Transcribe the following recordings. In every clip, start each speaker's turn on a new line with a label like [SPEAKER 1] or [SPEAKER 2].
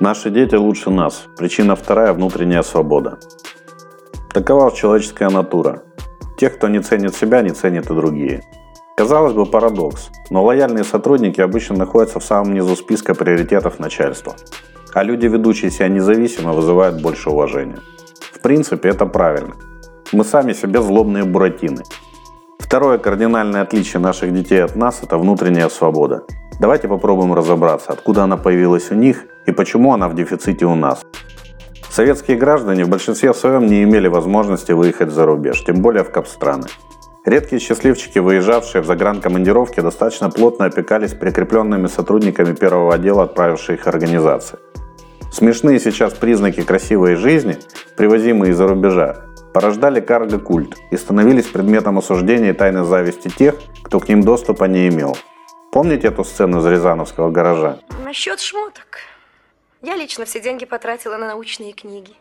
[SPEAKER 1] Наши дети лучше нас. Причина вторая – внутренняя свобода. Такова человеческая натура. Тех, кто не ценит себя, не ценят и другие. Казалось бы, парадокс, но лояльные сотрудники обычно находятся в самом низу списка приоритетов начальства. А люди, ведущие себя независимо, вызывают больше уважения. В принципе, это правильно. Мы сами себе злобные буратины. Второе кардинальное отличие наших детей от нас – это внутренняя свобода. Давайте попробуем разобраться, откуда она появилась у них и почему она в дефиците у нас. Советские граждане в большинстве своем не имели возможности выехать за рубеж, тем более в капстраны. Редкие счастливчики, выезжавшие в загранкомандировки, достаточно плотно опекались прикрепленными сотрудниками первого отдела отправившей их организации. Смешные сейчас признаки красивой жизни, привозимые из-за рубежа, порождали карго-культ и становились предметом осуждения и тайной зависти тех, кто к ним доступа не имел. Помните эту сцену из Рязановского гаража?
[SPEAKER 2] Насчет шмоток. Я лично все деньги потратила на научные книги.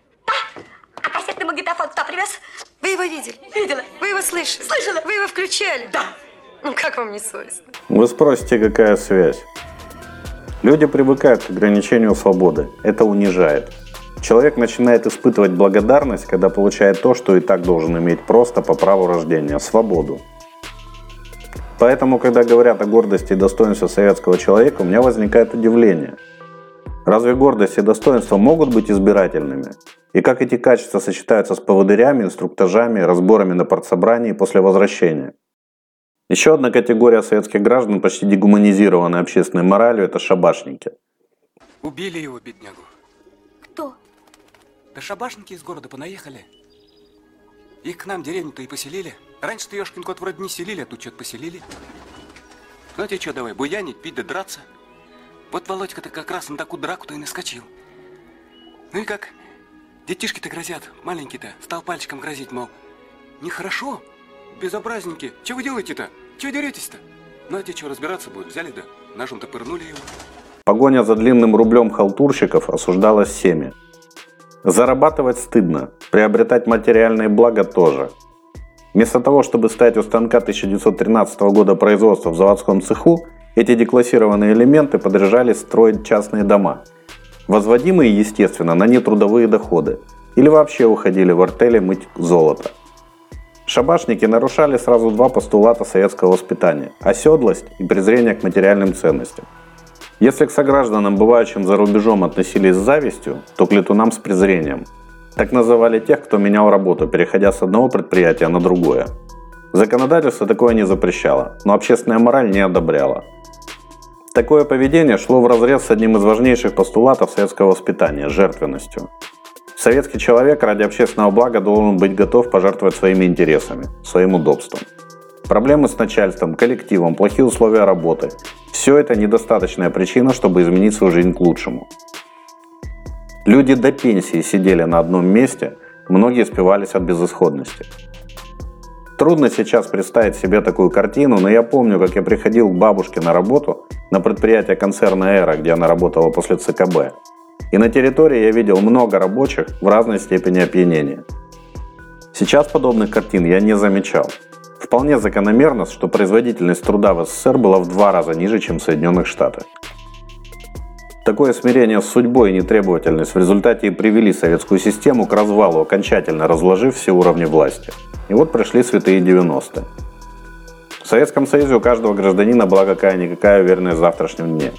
[SPEAKER 3] А кассетный магнитофон кто привез?
[SPEAKER 2] Вы его видели?
[SPEAKER 3] Видела.
[SPEAKER 2] Вы его слышали?
[SPEAKER 3] Слышала.
[SPEAKER 2] Вы его включали?
[SPEAKER 3] Да.
[SPEAKER 2] Ну как вам не совестно?
[SPEAKER 1] Вы спросите, какая связь? Люди привыкают к ограничению свободы. Это унижает. Человек начинает испытывать благодарность, когда получает то, что и так должен иметь просто по праву рождения – свободу. Поэтому, когда говорят о гордости и достоинстве советского человека, у меня возникает удивление. Разве гордость и достоинство могут быть избирательными? И как эти качества сочетаются с поводырями, инструктажами, разборами на партсобрании после возвращения? Еще одна категория советских граждан, почти дегуманизированная общественной моралью, это шабашники.
[SPEAKER 4] Убили его, беднягу.
[SPEAKER 3] Кто?
[SPEAKER 4] Да шабашники из города понаехали. Их к нам деревню-то и поселили. Раньше-то Ёшкин кот вроде не селили, а тут что-то поселили. Знаете что, давай, буянить, пить да драться. Вот Володька-то как раз на такую драку-то и наскочил. Ну и как? Детишки-то грозят, маленький-то, стал пальчиком грозить, мол, нехорошо, безобразненьки, чего вы делаете-то? Чего деретесь-то? Ну а те, что разбираться будут, взяли да ножом-то пырнули его.
[SPEAKER 1] Погоня за длинным рублем халтурщиков осуждалась всеми. Зарабатывать стыдно, приобретать материальные блага тоже. Вместо того, чтобы стать у станка 1913 года производства в заводском цеху, эти деклассированные элементы подряжались строить частные дома, возводимые, естественно, на нетрудовые доходы, или вообще уходили в артели мыть золото. Шабашники нарушали сразу два постулата советского воспитания – оседлость и презрение к материальным ценностям. Если к согражданам, бывающим за рубежом, относились с завистью, то к летунам с презрением. Так называли тех, кто менял работу, переходя с одного предприятия на другое. Законодательство такое не запрещало, но общественная мораль не одобряла. Такое поведение шло в разрез с одним из важнейших постулатов советского воспитания – жертвенностью. Советский человек ради общественного блага должен быть готов пожертвовать своими интересами, своим удобством. Проблемы с начальством, коллективом, плохие условия работы – все это недостаточная причина, чтобы изменить свою жизнь к лучшему. Люди до пенсии сидели на одном месте, многие спивались от безысходности. Трудно сейчас представить себе такую картину, но я помню, как я приходил к бабушке на работу на предприятие концерна «Эра», где она работала после ЦКБ. И на территории я видел много рабочих в разной степени опьянения. Сейчас подобных картин я не замечал. Вполне закономерно, что производительность труда в СССР была в два раза ниже, чем в Соединенных Штатах. Такое смирение с судьбой и нетребовательность в результате и привели советскую систему к развалу, окончательно разложив все уровни власти. И вот пришли святые 90-е. В Советском Союзе у каждого гражданина была какая-никакая уверенность в завтрашнем дне.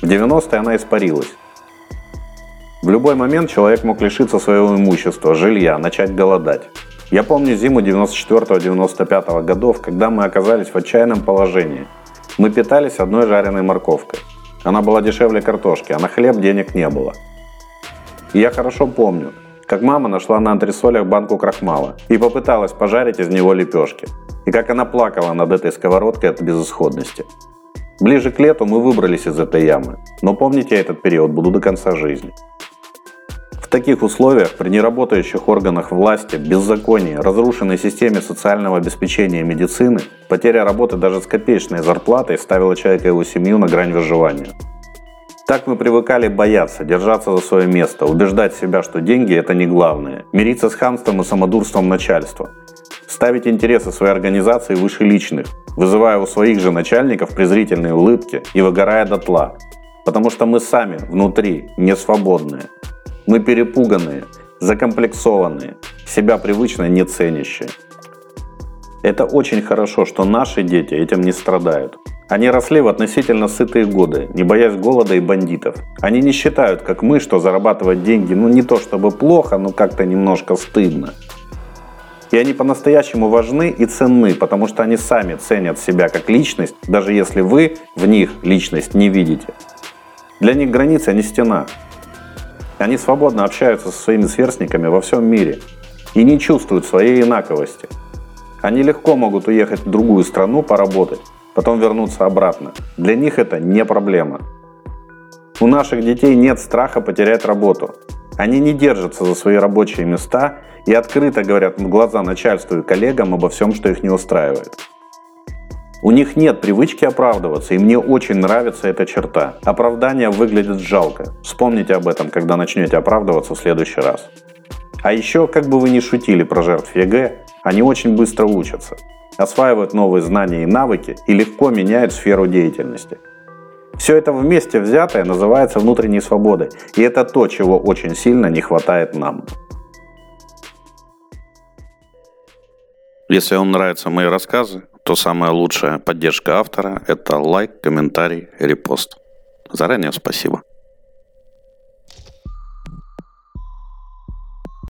[SPEAKER 1] В 90-е она испарилась. В любой момент человек мог лишиться своего имущества, жилья, начать голодать. Я помню зиму 94-95 годов, когда мы оказались в отчаянном положении. Мы питались одной жареной морковкой. Она была дешевле картошки, а на хлеб денег не было. И я хорошо помню, как мама нашла на антресолях банку крахмала и попыталась пожарить из него лепешки. И как она плакала над этой сковородкой от безысходности. Ближе к лету мы выбрались из этой ямы, но помните я этот период буду до конца жизни. Таких условиях, при неработающих органах власти, беззаконии, разрушенной системе социального обеспечения и медицины, потеря работы даже с копеечной зарплатой ставила человека и его семью на грань выживания. Так мы привыкали бояться, держаться за свое место, убеждать себя, что деньги – это не главное, мириться с хамством и самодурством начальства, ставить интересы своей организации выше личных, вызывая у своих же начальников презрительные улыбки и выгорая дотла – потому что мы сами внутри не свободные. Мы перепуганные, закомплексованные, себя привычно не ценящие. Это очень хорошо, что наши дети этим не страдают. Они росли в относительно сытые годы, не боясь голода и бандитов. Они не считают, как мы, что зарабатывать деньги, ну не то чтобы плохо, но как-то немножко стыдно. И они по-настоящему важны и ценны, потому что они сами ценят себя как личность, даже если вы в них личность не видите. Для них граница не стена. Они свободно общаются со своими сверстниками во всем мире и не чувствуют своей инаковости. Они легко могут уехать в другую страну поработать, потом вернуться обратно. Для них это не проблема. У наших детей нет страха потерять работу. Они не держатся за свои рабочие места и открыто говорят в глаза начальству и коллегам обо всем, что их не устраивает. У них нет привычки оправдываться, и мне очень нравится эта черта. Оправдание выглядит жалко. Вспомните об этом, когда начнете оправдываться в следующий раз. А еще, как бы вы ни шутили про жертв ЕГЭ, они очень быстро учатся, осваивают новые знания и навыки и легко меняют сферу деятельности. Все это вместе взятое называется внутренней свободой, и это то, чего очень сильно не хватает нам.
[SPEAKER 5] Если вам нравятся мои рассказы, то самая лучшая поддержка автора – это лайк, комментарий, репост. Заранее спасибо.